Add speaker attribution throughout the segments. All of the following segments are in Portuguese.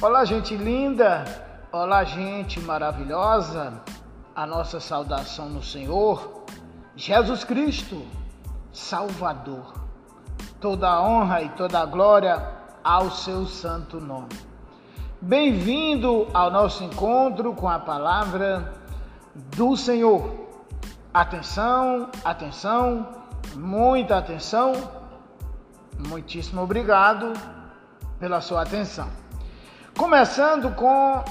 Speaker 1: Olá, gente linda. Olá, gente maravilhosa. A nossa saudação no Senhor, Jesus Cristo, Salvador. Toda a honra e toda a glória ao seu santo nome. Bem-vindo ao nosso encontro com a palavra do Senhor. Atenção, atenção, muita atenção. Muitíssimo obrigado pela sua atenção. Começando com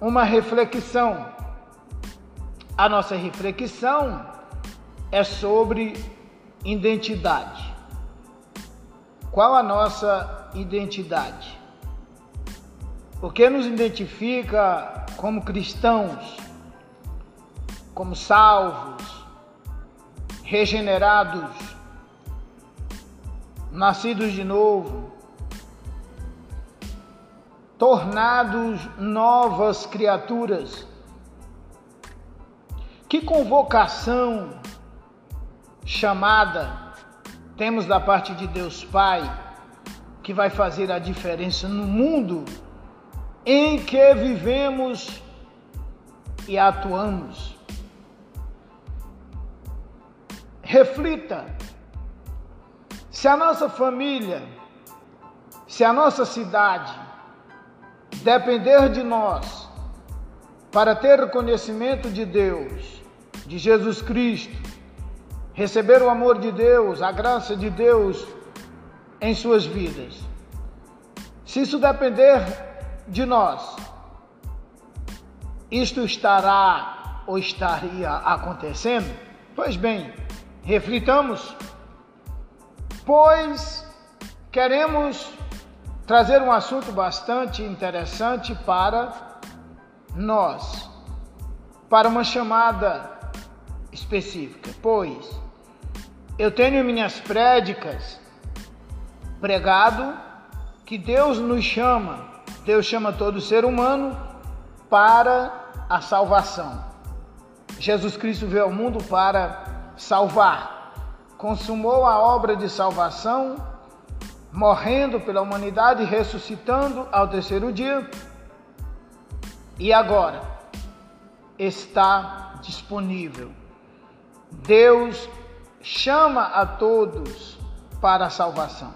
Speaker 1: uma reflexão. A nossa reflexão é sobre identidade. Qual a nossa identidade? O que nos identifica como cristãos, como salvos, regenerados, nascidos de novo, tornados novas criaturas. Que convocação, chamada temos da parte de Deus Pai, que vai fazer a diferença no mundo em que vivemos e atuamos. Reflita se a nossa família, se a nossa cidade, depender de nós para ter conhecimento de Deus, de Jesus Cristo, receber o amor de Deus, a graça de Deus em suas vidas. Se isso depender de nós, isto estará ou estaria acontecendo? Pois bem, reflitamos, pois queremos trazer um assunto bastante interessante para nós, para uma chamada específica, pois eu tenho em minhas prédicas pregado que Deus nos chama, Deus chama todo ser humano para a salvação. Jesus Cristo veio ao mundo para salvar, consumou a obra de salvação morrendo pela humanidade, ressuscitando ao terceiro dia, e agora está disponível. Deus chama a todos para a salvação.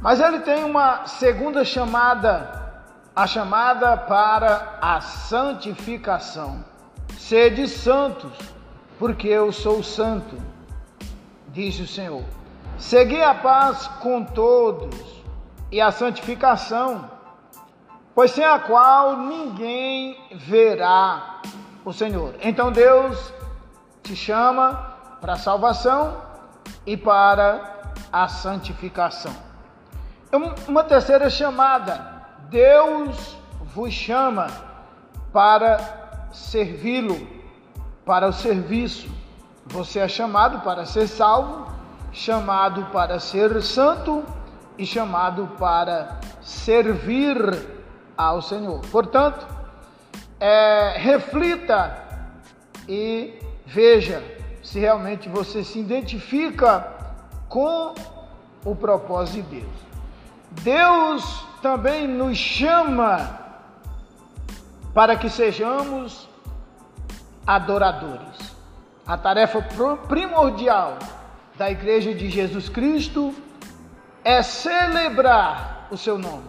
Speaker 1: Mas ele tem uma segunda chamada, a chamada para a santificação. Sede santos, porque eu sou santo, diz o Senhor. Segui a paz com todos e a santificação, pois sem a qual ninguém verá o Senhor. Então Deus te chama para a salvação e para a santificação. Uma terceira chamada, Deus vos chama para servi-lo, para o serviço. Você é chamado para ser salvo chamado para ser santo e chamado para servir ao Senhor. Portanto, é, reflita e veja se realmente você se identifica com o propósito de Deus. Deus também nos chama para que sejamos adoradores. A tarefa primordial da Igreja de Jesus Cristo é celebrar o seu nome,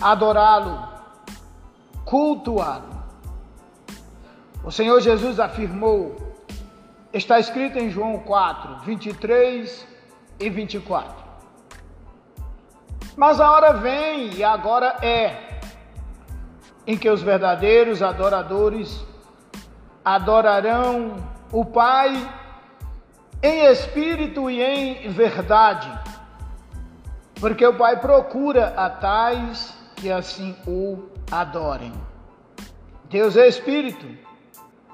Speaker 1: adorá-lo, cultuá-lo. O Senhor Jesus afirmou, está escrito em João 4, 23 e 24. Mas a hora vem e agora é em que os verdadeiros adoradores adorarão o Pai em espírito e em verdade, porque o Pai procura a tais que assim o adorem. Deus é espírito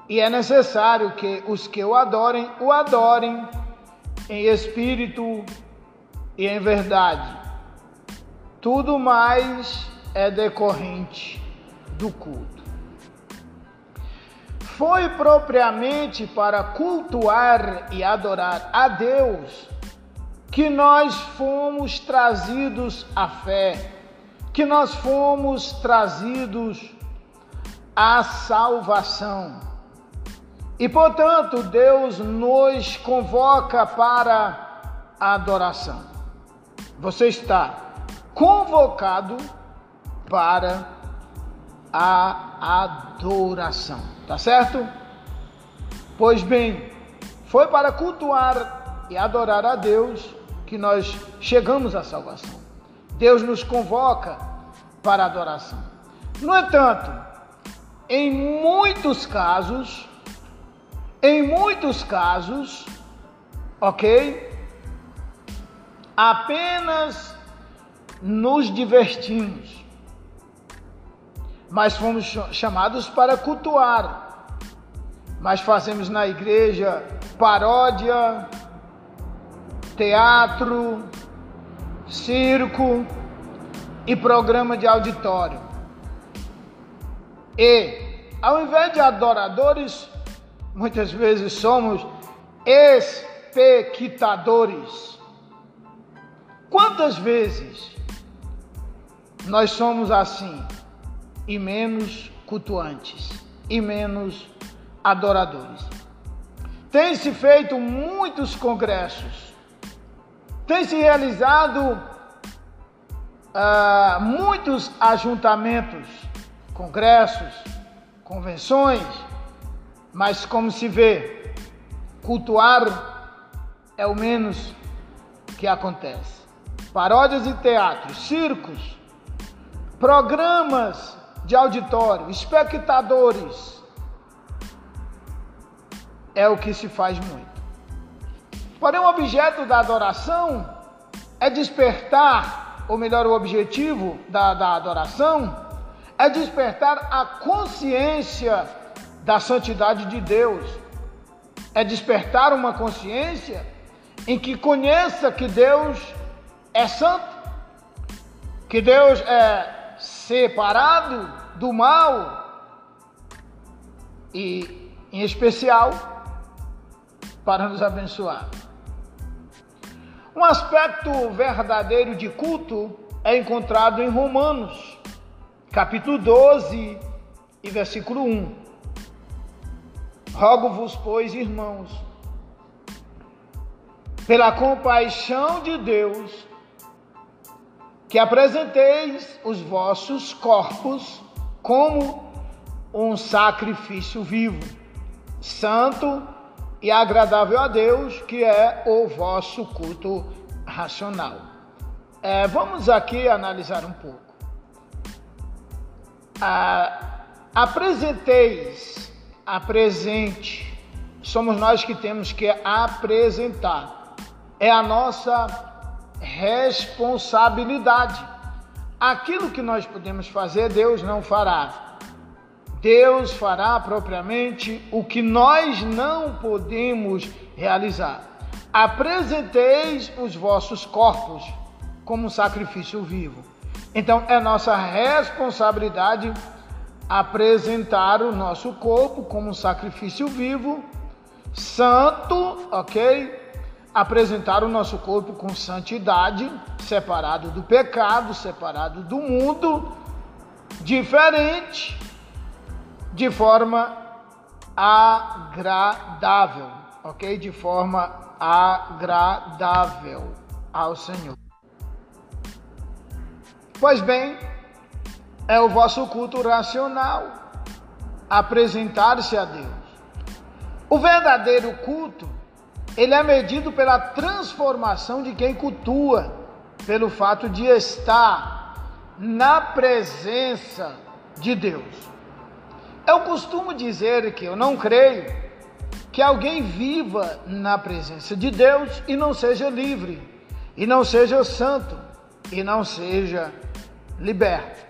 Speaker 1: e é necessário que os que o adorem, o adorem em espírito e em verdade. Tudo mais é decorrente do culto foi propriamente para cultuar e adorar a Deus que nós fomos trazidos à fé, que nós fomos trazidos à salvação. E portanto, Deus nos convoca para a adoração. Você está convocado para a adoração, tá certo? Pois bem, foi para cultuar e adorar a Deus que nós chegamos à salvação. Deus nos convoca para a adoração. No entanto, em muitos casos, em muitos casos, ok? Apenas nos divertimos, mas fomos chamados para cultuar, mas fazemos na igreja paródia, teatro, circo e programa de auditório. E, ao invés de adoradores, muitas vezes somos espectadores. Quantas vezes nós somos assim e menos cultuantes e menos adoradores? Tem se feito muitos congressos, tem se realizado uh, muitos ajuntamentos, congressos, convenções, mas como se vê, cultuar é o menos que acontece. Paródias e teatros, circos, programas de auditório, espectadores, é o que se faz muito. Porém, o objeto da adoração é despertar, ou melhor, o objetivo da, da adoração é despertar a consciência da santidade de Deus. É despertar uma consciência em que conheça que Deus é santo, que Deus é separado do mal e, em especial, para nos abençoar. Um aspecto verdadeiro de culto é encontrado em Romanos, capítulo 12 e versículo 1. Rogo-vos, pois, irmãos, pela compaixão de Deus, que apresenteis os vossos corpos como um sacrifício vivo, santo e agradável a Deus, que é o vosso culto racional. É, vamos aqui analisar um pouco. Ah, apresenteis apresente. Somos nós que temos que apresentar. É a nossa responsabilidade. Aquilo que nós podemos fazer, Deus não fará. Deus fará propriamente o que nós não podemos realizar. Apresenteis os vossos corpos como sacrifício vivo. Então é nossa responsabilidade apresentar o nosso corpo como um sacrifício vivo, santo, ok? Apresentar o nosso corpo com santidade, separado do pecado, separado do mundo, diferente, de forma agradável, ok? De forma agradável ao Senhor. Pois bem, é o vosso culto racional, apresentar-se a Deus. O verdadeiro culto, ele é medido pela transformação de quem cultua, pelo fato de estar na presença de Deus. Eu costumo dizer que eu não creio que alguém viva na presença de Deus e não seja livre, e não seja santo, e não seja liberto.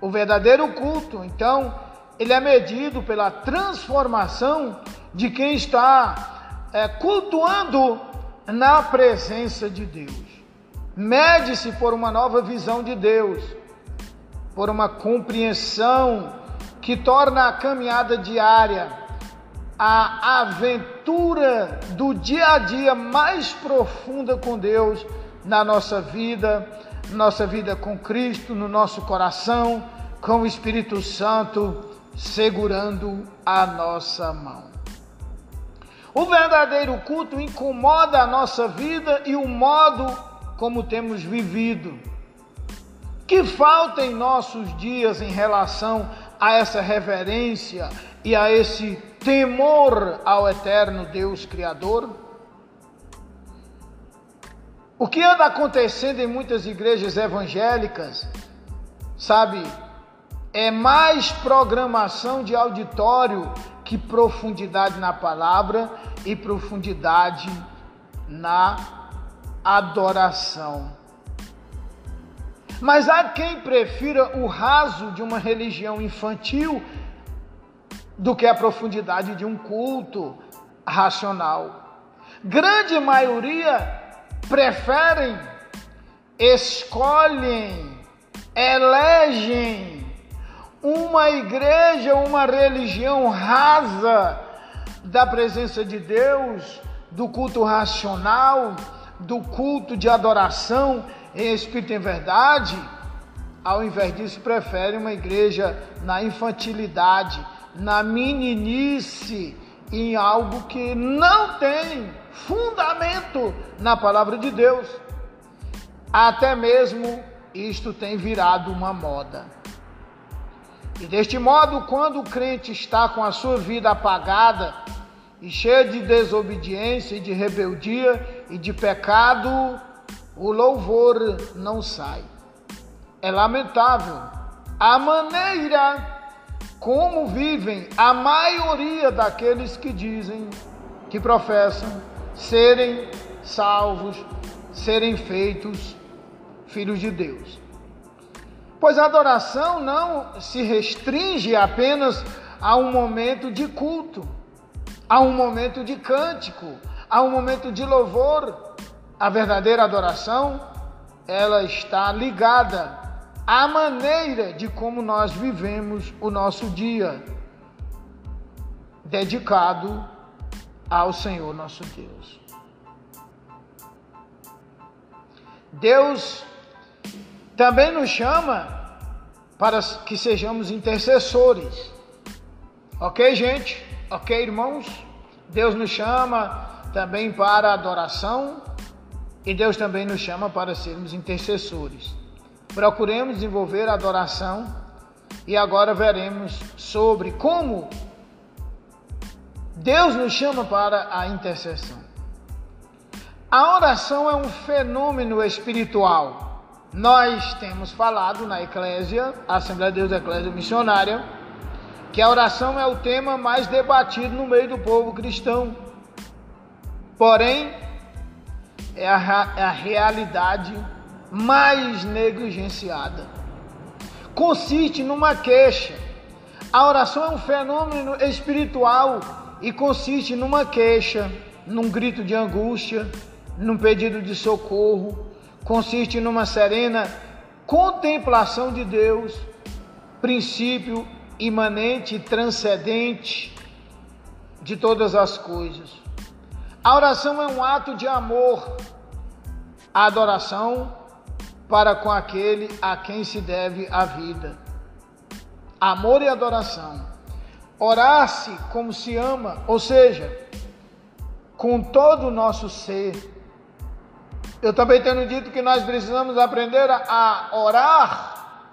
Speaker 1: O verdadeiro culto, então, ele é medido pela transformação de quem está é, cultuando na presença de Deus. Mede-se por uma nova visão de Deus, por uma compreensão que torna a caminhada diária, a aventura do dia a dia mais profunda com Deus na nossa vida, nossa vida com Cristo, no nosso coração, com o Espírito Santo segurando a nossa mão. O verdadeiro culto incomoda a nossa vida e o modo como temos vivido. Que falta em nossos dias em relação a essa reverência e a esse temor ao eterno Deus Criador? O que anda acontecendo em muitas igrejas evangélicas, sabe, é mais programação de auditório que profundidade na palavra e profundidade na adoração. Mas há quem prefira o raso de uma religião infantil do que a profundidade de um culto racional. Grande maioria preferem, escolhem, elegem uma igreja, uma religião rasa da presença de Deus, do culto racional, do culto de adoração em espírito e em verdade, ao invés disso, prefere uma igreja na infantilidade, na meninice, em algo que não tem fundamento na palavra de Deus. Até mesmo isto tem virado uma moda. E deste modo, quando o crente está com a sua vida apagada e cheia de desobediência e de rebeldia e de pecado, o louvor não sai. É lamentável a maneira como vivem a maioria daqueles que dizem, que professam serem salvos, serem feitos filhos de Deus. Pois a adoração não se restringe apenas a um momento de culto, a um momento de cântico, a um momento de louvor. A verdadeira adoração, ela está ligada à maneira de como nós vivemos o nosso dia, dedicado ao Senhor nosso Deus. Deus também nos chama para que sejamos intercessores. Ok, gente? Ok, irmãos? Deus nos chama também para adoração e Deus também nos chama para sermos intercessores. Procuremos desenvolver a adoração e agora veremos sobre como Deus nos chama para a intercessão. A oração é um fenômeno espiritual. Nós temos falado na Eclésia, Assembleia de Deus Eclésia Missionária, que a oração é o tema mais debatido no meio do povo cristão. Porém, é a, é a realidade mais negligenciada. Consiste numa queixa. A oração é um fenômeno espiritual e consiste numa queixa, num grito de angústia, num pedido de socorro, consiste numa serena contemplação de Deus, princípio imanente e transcendente de todas as coisas. A oração é um ato de amor, a adoração para com aquele a quem se deve a vida. Amor e adoração Orar-se como se ama, ou seja, com todo o nosso ser. Eu também tenho dito que nós precisamos aprender a orar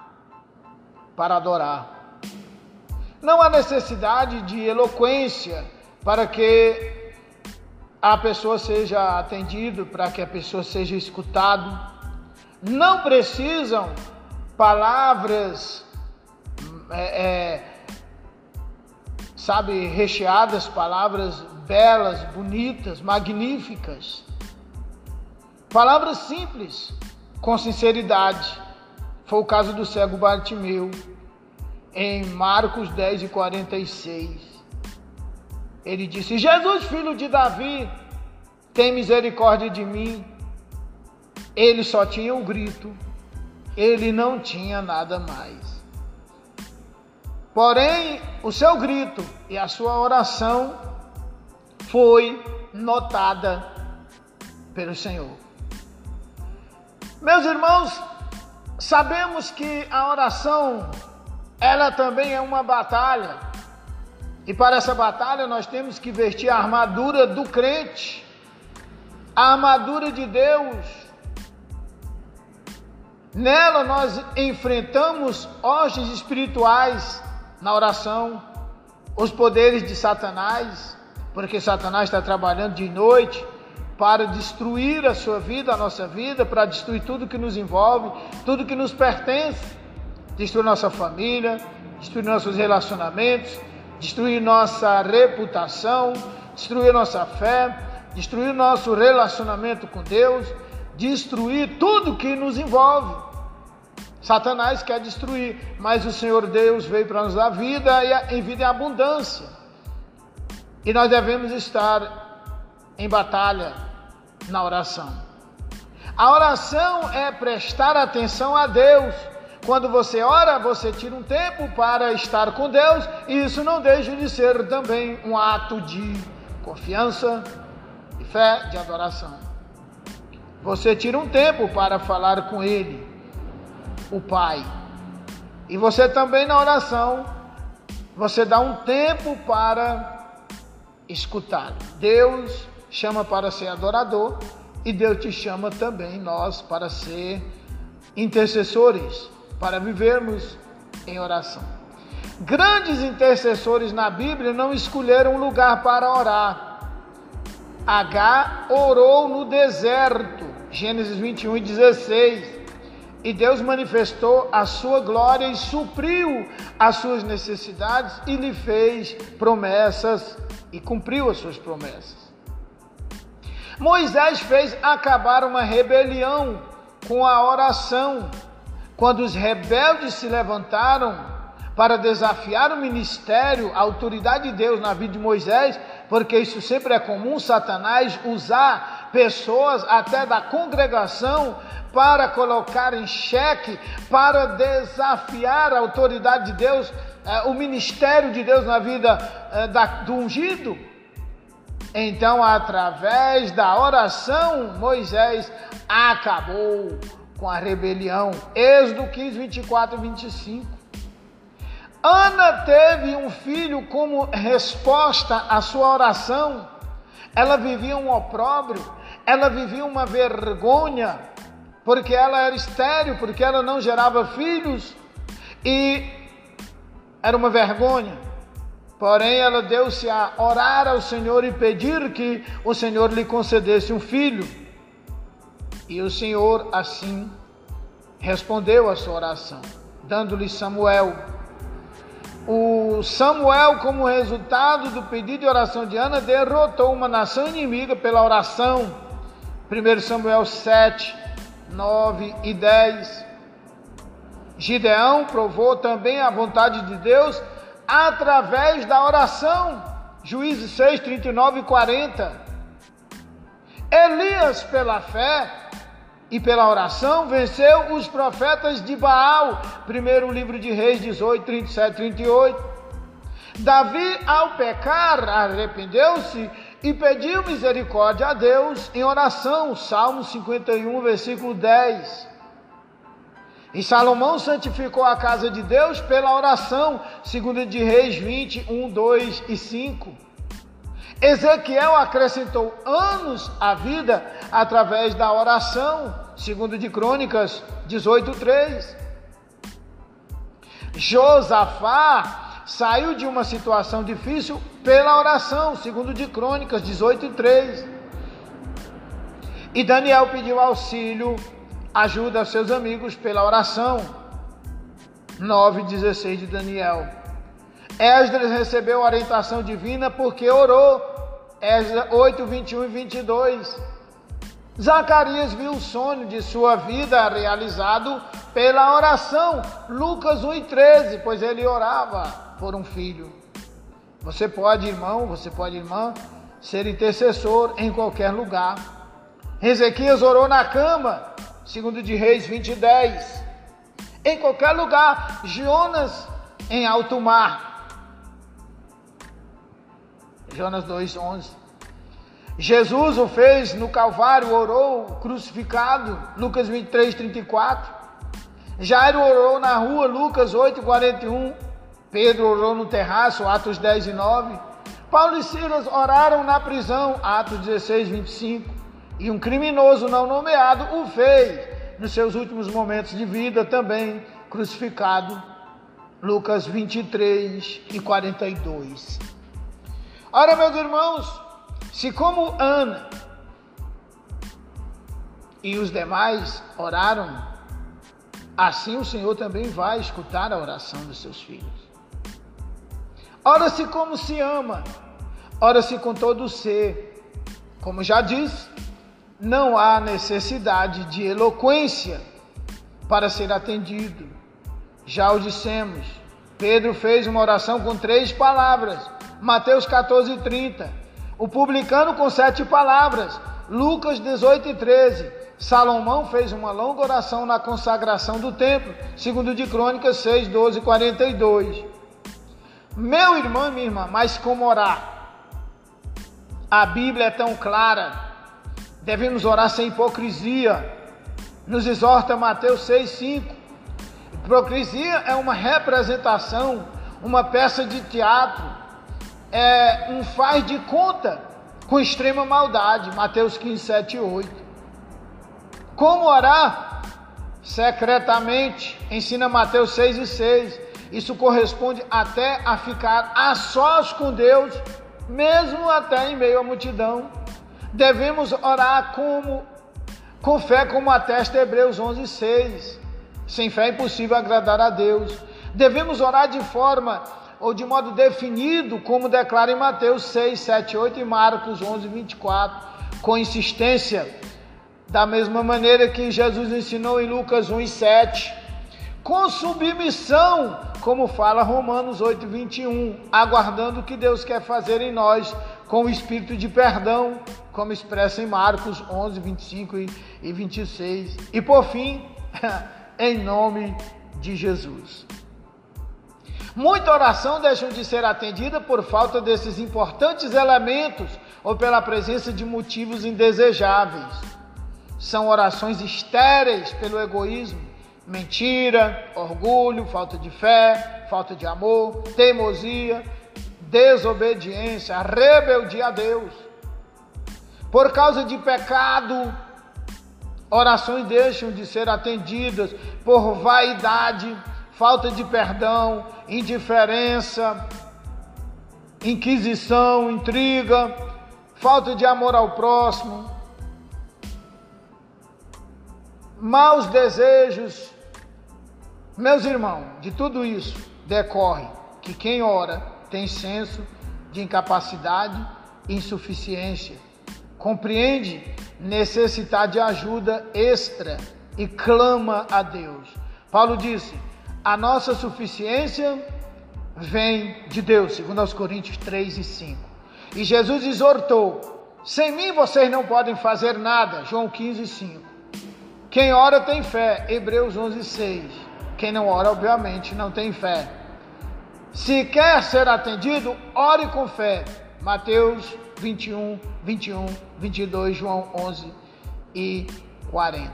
Speaker 1: para adorar. Não há necessidade de eloquência para que a pessoa seja atendida, para que a pessoa seja escutada. Não precisam palavras é, é, sabe, recheadas, palavras belas, bonitas, magníficas. Palavras simples, com sinceridade. Foi o caso do cego Bartimeu, em Marcos 10 e 46. Ele disse: Jesus, filho de Davi, tem misericórdia de mim. Ele só tinha um grito, ele não tinha nada mais. Porém, o seu grito e a sua oração foi notada pelo Senhor. Meus irmãos, Sabemos que a oração, ela também é uma batalha. E para essa batalha nós temos que vestir a armadura do crente, a armadura de Deus. Nela nós enfrentamos hostes espirituais na oração, os poderes de Satanás, porque Satanás está trabalhando de noite, para destruir a sua vida, a nossa vida, para destruir tudo que nos envolve, tudo que nos pertence, destruir nossa família, destruir nossos relacionamentos, destruir nossa reputação, destruir nossa fé, destruir nosso relacionamento com Deus, destruir tudo que nos envolve. Satanás quer destruir, mas o Senhor Deus veio para nos dar vida e em vida em abundância. E nós devemos estar em batalha na oração. A oração é prestar atenção a Deus. Quando você ora, você tira um tempo para estar com Deus, e isso não deixa de ser também um ato de confiança, de fé, de adoração. Você tira um tempo para falar com Ele, o Pai. E você também na oração, você dá um tempo para escutar. Deus chama para ser adorador e Deus te chama também nós para ser intercessores, para vivermos em oração. Grandes intercessores na Bíblia não escolheram lugar para orar. H orou no deserto, Gênesis 21 e 16. E Deus manifestou a sua glória e supriu as suas necessidades e lhe fez promessas e cumpriu as suas promessas. Moisés fez acabar uma rebelião com a oração. Quando os rebeldes se levantaram para desafiar o ministério, a autoridade de Deus na vida de Moisés, porque isso sempre é comum, Satanás usar pessoas até da congregação para colocar em xeque, para desafiar a autoridade de Deus, eh, o ministério de Deus na vida eh, do ungido. Então, através da oração, Moisés acabou com a rebelião. Êxodo 15, 24 e 25. Ana teve um filho como resposta à sua oração. Ela vivia um opróbrio, ela vivia uma vergonha, porque ela era estéril, porque ela não gerava filhos, e era uma vergonha. Porém, ela deu-se a orar ao Senhor e pedir que o Senhor lhe concedesse um filho. E o Senhor assim respondeu a sua oração, dando-lhe Samuel. O Samuel, como resultado do pedido de oração de Ana, derrotou uma nação inimiga pela oração. 1 Samuel 7, 9 e 10. Gideão provou também a vontade de Deus através da oração. Juízes 6, 39 e 40. Elias, pela fé e pela oração, venceu os profetas de Baal. Primeiro livro de Reis 18, 37 e 38. Davi, ao pecar, arrependeu-se e pediu misericórdia a Deus em oração. Salmo 51, versículo 10. E Salomão santificou a casa de Deus pela oração, segundo de Reis 20, 1, 2 e 5. Ezequiel acrescentou anos à vida através da oração, segundo de Crônicas 18, 3. Josafá saiu de uma situação difícil pela oração, segundo de Crônicas 18, 3. E Daniel pediu auxílio ajuda seus amigos pela oração. 9,16 de Daniel. Esdras recebeu orientação divina porque orou. Esdras 8, 21 e 22. Zacarias viu o sonho de sua vida realizado pela oração. Lucas 1 e 13, pois ele orava por um filho. Você pode, irmão, você pode, irmã, ser intercessor em qualquer lugar. Ezequias orou na cama, Segundo de Reis 20 10. Em qualquer lugar, Jonas em alto mar. Jonas 2, 11. Jesus o fez no Calvário, orou, crucificado. Lucas 23, 34. Jairo orou na rua, Lucas 8, 41. Pedro orou no terraço, Atos 10 e 9. Paulo e Silas oraram na prisão, Atos 16, 25. E um criminoso não nomeado o fez nos seus últimos momentos de vida também crucificado, Lucas 23 e 42. Ora, meus irmãos, se como Ana e os demais oraram, assim o Senhor também vai escutar a oração dos seus filhos. Ora-se como se ama, ora-se com todo o ser. Como já disse, não há necessidade de eloquência para ser atendido. Já o dissemos, Pedro fez uma oração com três palavras, Mateus 14, 30. O publicano com sete palavras, Lucas 18 e 13. Salomão fez uma longa oração na consagração do templo, segundo de Crônicas 6, 12 e 42. Meu irmão e minha irmã, mas como orar? A Bíblia é tão clara. Devemos orar sem hipocrisia. Nos exorta Mateus 6, 5. Hipocrisia é uma representação, uma peça de teatro, é um faz de conta com extrema maldade. Mateus 15, 7 e 8. Como orar? Secretamente, ensina Mateus 6 e 6. Isso corresponde até a ficar a sós com Deus, mesmo até em meio à multidão. Devemos orar como com fé, como atesta Hebreus 11, 6. Sem fé é impossível agradar a Deus. Devemos orar de forma ou de modo definido, como declara em Mateus 6, 7, 8 e Marcos 11, 24, com insistência, da mesma maneira que Jesus ensinou em Lucas 1 e 7 com submissão, como fala Romanos 8, 21, aguardando o que Deus quer fazer em nós, com o espírito de perdão, como expressa em Marcos 11, 25 e 26. E por fim, em nome de Jesus. Muita oração deixam de ser atendida por falta desses importantes elementos ou pela presença de motivos indesejáveis. São orações estéreis pelo egoísmo, mentira, orgulho, falta de fé, falta de amor, teimosia, desobediência, rebeldia a Deus. Por causa de pecado, orações deixam de ser atendidas por vaidade, falta de perdão, indiferença, inquisição, intriga, falta de amor ao próximo, maus desejos, meus irmãos, de tudo isso decorre que quem ora tem senso de incapacidade e insuficiência, compreende necessidade de ajuda extra e clama a Deus. Paulo disse: a nossa suficiência vem de Deus, segundo aos Coríntios 3 e 5. E Jesus exortou: sem mim vocês não podem fazer nada, João 15 e 5. Quem ora tem fé, Hebreus 11 e 6. Quem não ora, obviamente, não tem fé. Se quer ser atendido, ore com fé. Mateus 21, 21, 22, João 11 e 40.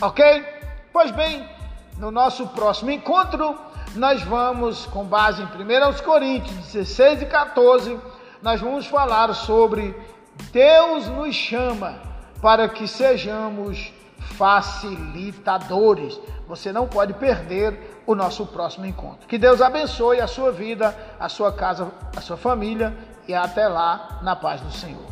Speaker 1: Ok? Pois bem, no nosso próximo encontro, nós vamos, com base em 1 Coríntios 16 e 14, nós vamos falar sobre Deus nos chama para que sejamos facilitadores. Você não pode perder o nosso próximo encontro. Que Deus abençoe a sua vida, a sua casa, a sua família e até lá na paz do Senhor.